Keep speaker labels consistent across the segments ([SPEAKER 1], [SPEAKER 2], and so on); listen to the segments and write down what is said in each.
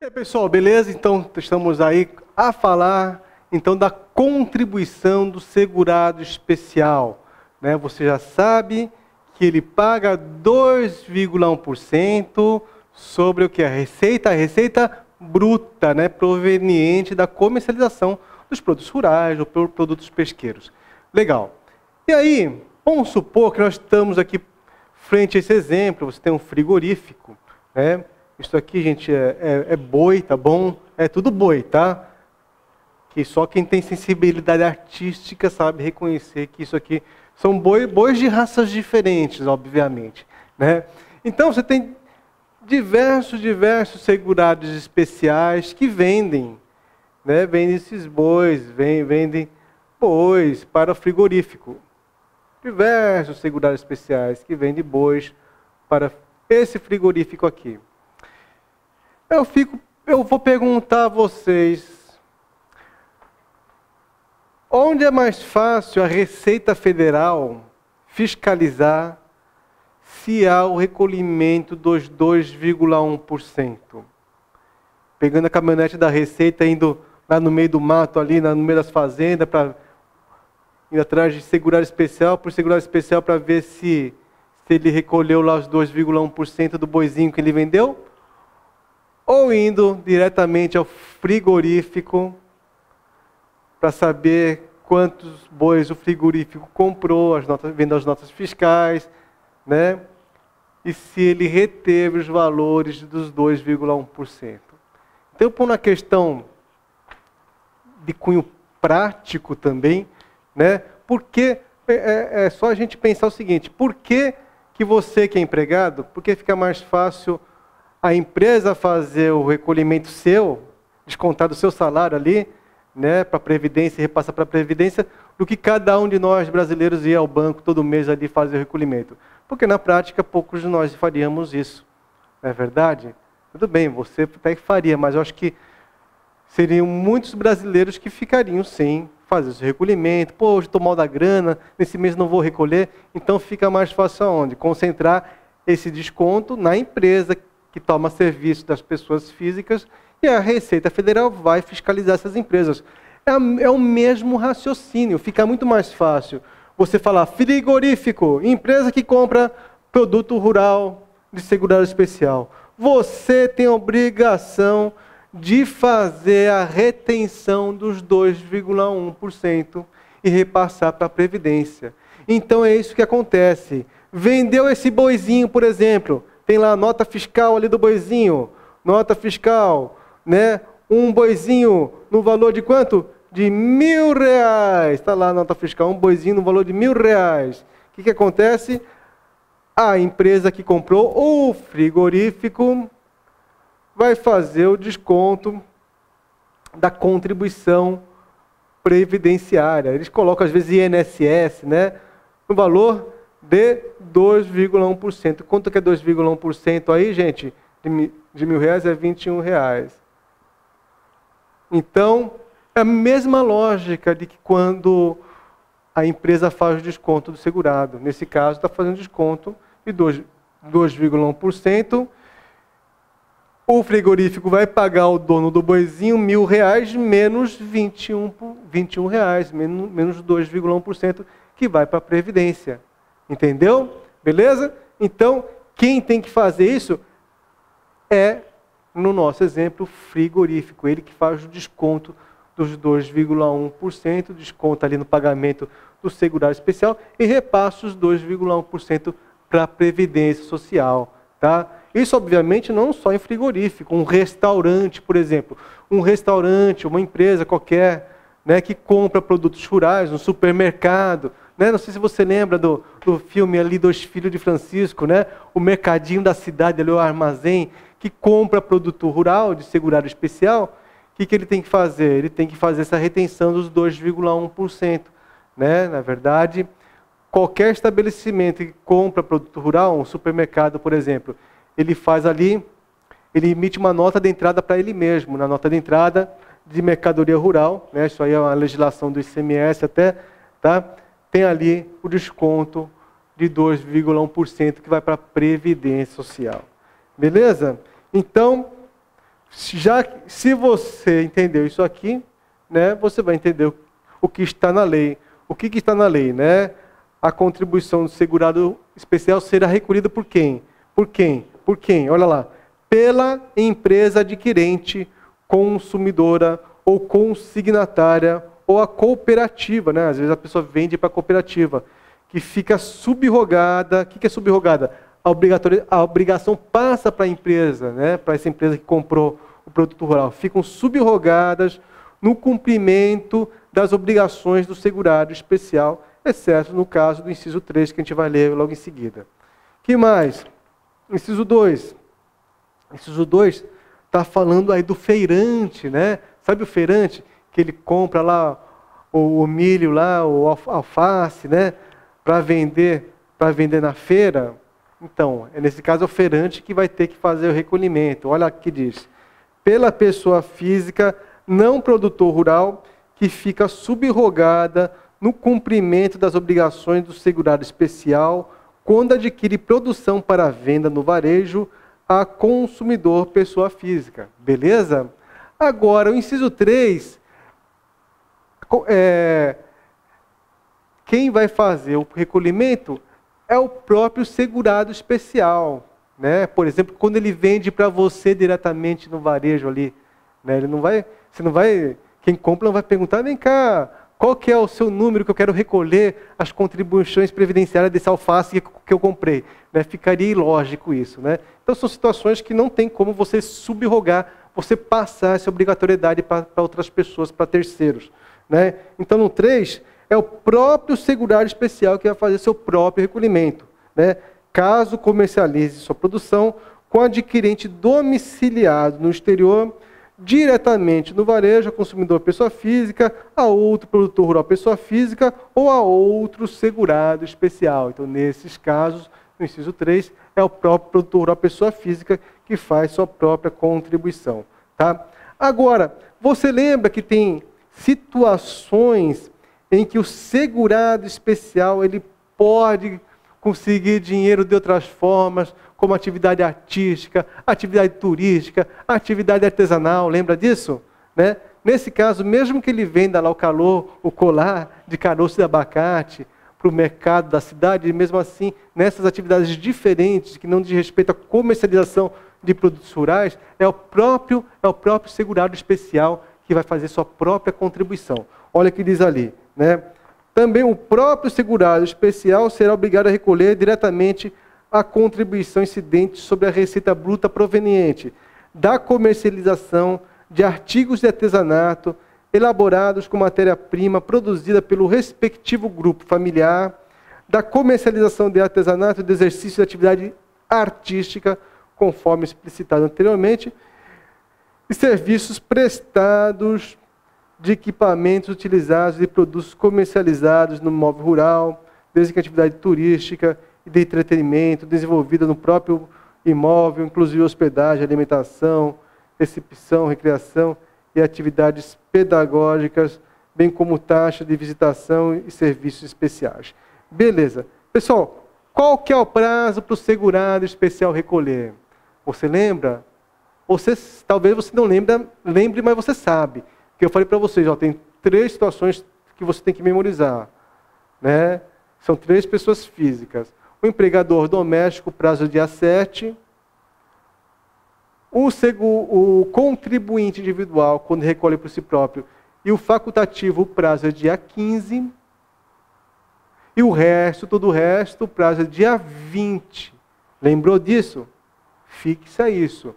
[SPEAKER 1] E aí, pessoal, beleza? Então, estamos aí a falar então da contribuição do segurado especial. Né? Você já sabe que ele paga 2,1% sobre o que? A receita, a receita bruta, né? proveniente da comercialização dos produtos rurais ou produtos pesqueiros. Legal. E aí, vamos supor que nós estamos aqui frente a esse exemplo, você tem um frigorífico, né? Isso aqui, gente, é, é, é boi, tá bom? É tudo boi, tá? Que só quem tem sensibilidade artística sabe reconhecer que isso aqui são boi, bois de raças diferentes, obviamente, né? Então você tem diversos, diversos segurados especiais que vendem, né? Vendem esses bois, vendem bois para o frigorífico. Diversos segurados especiais que vendem bois para esse frigorífico aqui. Eu fico, eu vou perguntar a vocês, onde é mais fácil a Receita Federal fiscalizar se há o recolhimento dos 2,1%? Pegando a caminhonete da Receita, indo lá no meio do mato, ali no meio das fazendas, para ir atrás de segurar especial, por segurar especial para ver se, se ele recolheu lá os 2,1% do boizinho que ele vendeu? ou indo diretamente ao frigorífico para saber quantos bois o frigorífico comprou, as notas, vendo as notas fiscais, né? E se ele reteve os valores dos 2,1%. Então, por uma questão de cunho prático também, né? Porque é, é, é só a gente pensar o seguinte: por que, que você que é empregado, por que fica mais fácil a empresa fazer o recolhimento seu, descontar do seu salário ali, né, para a Previdência e repassar para a Previdência, do que cada um de nós brasileiros ir ao banco todo mês ali fazer o recolhimento. Porque na prática poucos de nós faríamos isso. Não é verdade? Tudo bem, você até faria, mas eu acho que seriam muitos brasileiros que ficariam sem fazer esse recolhimento. Pô, hoje estou mal da grana, nesse mês não vou recolher. Então fica mais fácil aonde? Concentrar esse desconto na empresa que toma serviço das pessoas físicas e a Receita Federal vai fiscalizar essas empresas. É, é o mesmo raciocínio, fica muito mais fácil você falar frigorífico, empresa que compra produto rural de segurança especial. Você tem obrigação de fazer a retenção dos 2,1% e repassar para a Previdência. Então é isso que acontece. Vendeu esse boizinho, por exemplo, tem lá a nota fiscal ali do boizinho, nota fiscal, né? Um boizinho no valor de quanto? De mil reais. Está lá a nota fiscal, um boizinho no valor de mil reais. O que, que acontece? A empresa que comprou o frigorífico vai fazer o desconto da contribuição previdenciária. Eles colocam às vezes INSS, né? No valor de 2,1%. Quanto que é 2,1% aí, gente? De mil reais é 21 reais. Então, é a mesma lógica de que quando a empresa faz o desconto do segurado. Nesse caso, está fazendo desconto de 2,1%. O frigorífico vai pagar ao dono do boizinho mil reais menos 21, 21 reais, menos, menos 2,1% que vai para a Previdência. Entendeu? Beleza? Então, quem tem que fazer isso é, no nosso exemplo, frigorífico. Ele que faz o desconto dos 2,1%, desconta ali no pagamento do segurado especial e repassa os 2,1% para a Previdência Social. Tá? Isso, obviamente, não só em frigorífico. Um restaurante, por exemplo. Um restaurante, uma empresa qualquer né, que compra produtos rurais, um supermercado, né? Não sei se você lembra do, do filme ali Dois Filhos de Francisco, né? o mercadinho da cidade, ali, o armazém, que compra produto rural de segurado especial. O que, que ele tem que fazer? Ele tem que fazer essa retenção dos 2,1%. Né? Na verdade, qualquer estabelecimento que compra produto rural, um supermercado, por exemplo, ele faz ali, ele emite uma nota de entrada para ele mesmo. Na nota de entrada, de mercadoria rural, né? isso aí é uma legislação do ICMS até, tá? tem ali o desconto de 2,1% que vai para a Previdência Social. Beleza? Então, já se você entendeu isso aqui, né, você vai entender o que está na lei. O que, que está na lei? Né? A contribuição do segurado especial será recolhida por quem? Por quem? Por quem? Olha lá. Pela empresa adquirente, consumidora ou consignatária ou a cooperativa. Né? Às vezes a pessoa vende para a cooperativa, que fica subrogada. O que é subrogada? A, a obrigação passa para a empresa, né? para essa empresa que comprou o produto rural. Ficam subrogadas no cumprimento das obrigações do segurado especial, exceto no caso do inciso 3, que a gente vai ler logo em seguida. que mais? Inciso 2. Inciso 2 está falando aí do feirante, né? Sabe o feirante que ele compra lá o, milho lá, o alface, né? Para vender, para vender na feira? Então, é nesse caso é o feirante que vai ter que fazer o recolhimento. Olha aqui diz: pela pessoa física não produtor rural que fica subrogada no cumprimento das obrigações do segurado especial quando adquire produção para venda no varejo a consumidor pessoa física. Beleza? Agora, o inciso 3, é, quem vai fazer o recolhimento é o próprio segurado especial. Né? Por exemplo, quando ele vende para você diretamente no varejo ali, né? ele não vai, você não vai, quem compra não vai perguntar, vem cá, qual que é o seu número que eu quero recolher as contribuições previdenciárias desse alface que eu comprei? Né? Ficaria ilógico isso. Né? Então são situações que não tem como você subrogar, você passar essa obrigatoriedade para outras pessoas, para terceiros. Né? Então no 3, é o próprio segurado especial que vai fazer seu próprio recolhimento. Né? Caso comercialize sua produção com adquirente domiciliado no exterior, diretamente no varejo, a consumidor pessoa física, a outro produtor rural pessoa física ou a outro segurado especial. Então, nesses casos, no inciso 3, é o próprio produtor rural pessoa física que faz sua própria contribuição. Tá? Agora, você lembra que tem situações em que o segurado especial ele pode conseguir dinheiro de outras formas, como atividade artística, atividade turística, atividade artesanal, lembra disso? Né? Nesse caso, mesmo que ele venda lá o calor, o colar de caroço de abacate para o mercado da cidade, mesmo assim, nessas atividades diferentes, que não diz respeito à comercialização de produtos rurais, é o próprio, é o próprio segurado especial que vai fazer sua própria contribuição. Olha o que diz ali, né? Também o próprio segurado especial será obrigado a recolher diretamente a contribuição incidente sobre a receita bruta proveniente da comercialização de artigos de artesanato elaborados com matéria-prima produzida pelo respectivo grupo familiar, da comercialização de artesanato e do exercício de atividade artística, conforme explicitado anteriormente, e serviços prestados de equipamentos utilizados e produtos comercializados no móvel rural, desde que a atividade turística e de entretenimento desenvolvida no próprio imóvel, inclusive hospedagem, alimentação, recepção, recreação e atividades pedagógicas, bem como taxa de visitação e serviços especiais. Beleza. Pessoal, qual que é o prazo para o segurado especial recolher? Você lembra? Você, talvez você não lembre, lembre, mas você sabe. Que eu falei para vocês, ó, tem três situações que você tem que memorizar. Né? São três pessoas físicas o empregador doméstico, prazo dia 7, o, o contribuinte individual, quando recolhe por si próprio, e o facultativo, o prazo é dia 15, e o resto, todo o resto, o prazo é dia 20. Lembrou disso? Fixa isso.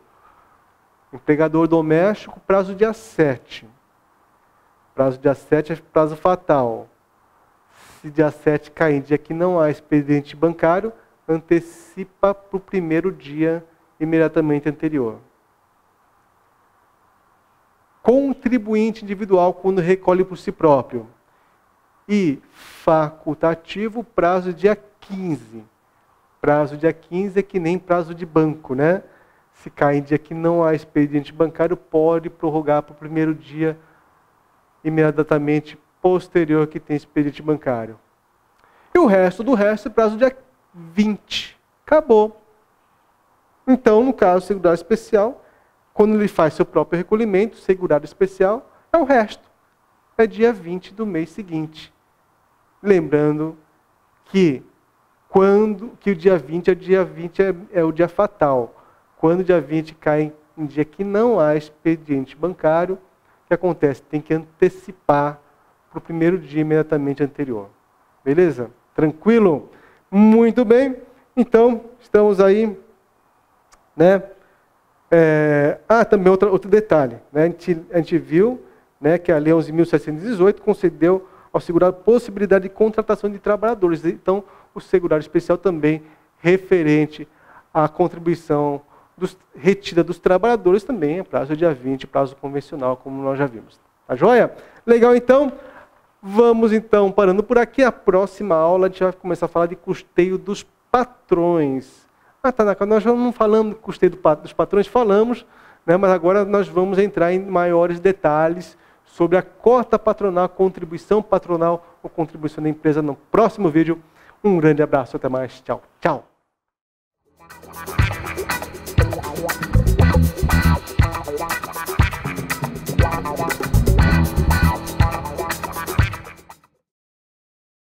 [SPEAKER 1] Empregador doméstico, prazo dia 7. Prazo dia 7 é prazo fatal se dia 7 cair dia que não há expediente bancário, antecipa para o primeiro dia imediatamente anterior. Contribuinte individual quando recolhe por si próprio. E facultativo, prazo dia 15. Prazo dia 15 é que nem prazo de banco, né? Se cai em dia que não há expediente bancário, pode prorrogar para o primeiro dia imediatamente posterior que tem expediente bancário. E o resto do resto, prazo dia 20. Acabou. Então, no caso segurado especial, quando ele faz seu próprio recolhimento, segurado especial, é o resto. É dia 20 do mês seguinte. Lembrando que quando que o dia 20 é o dia 20 é, é o dia fatal. Quando o dia 20 cai em dia que não há expediente bancário, que acontece? Tem que antecipar para o primeiro dia imediatamente anterior. Beleza? Tranquilo? Muito bem. Então, estamos aí, né? É, ah, também outro, outro detalhe. Né? A, gente, a gente viu né, que a Lei 11.718 concedeu ao segurado possibilidade de contratação de trabalhadores. Então, o segurado especial também referente à contribuição dos, retida dos trabalhadores também prazo dia 20, prazo convencional, como nós já vimos. Tá joia? Legal, então. Vamos então parando por aqui. A próxima aula a gente vai começar a falar de custeio dos patrões. Ah, Tanaka, nós não falamos de custeio dos patrões, falamos, né, mas agora nós vamos entrar em maiores detalhes sobre a cota patronal, contribuição patronal ou contribuição da empresa no próximo vídeo. Um grande abraço, até mais. Tchau, tchau.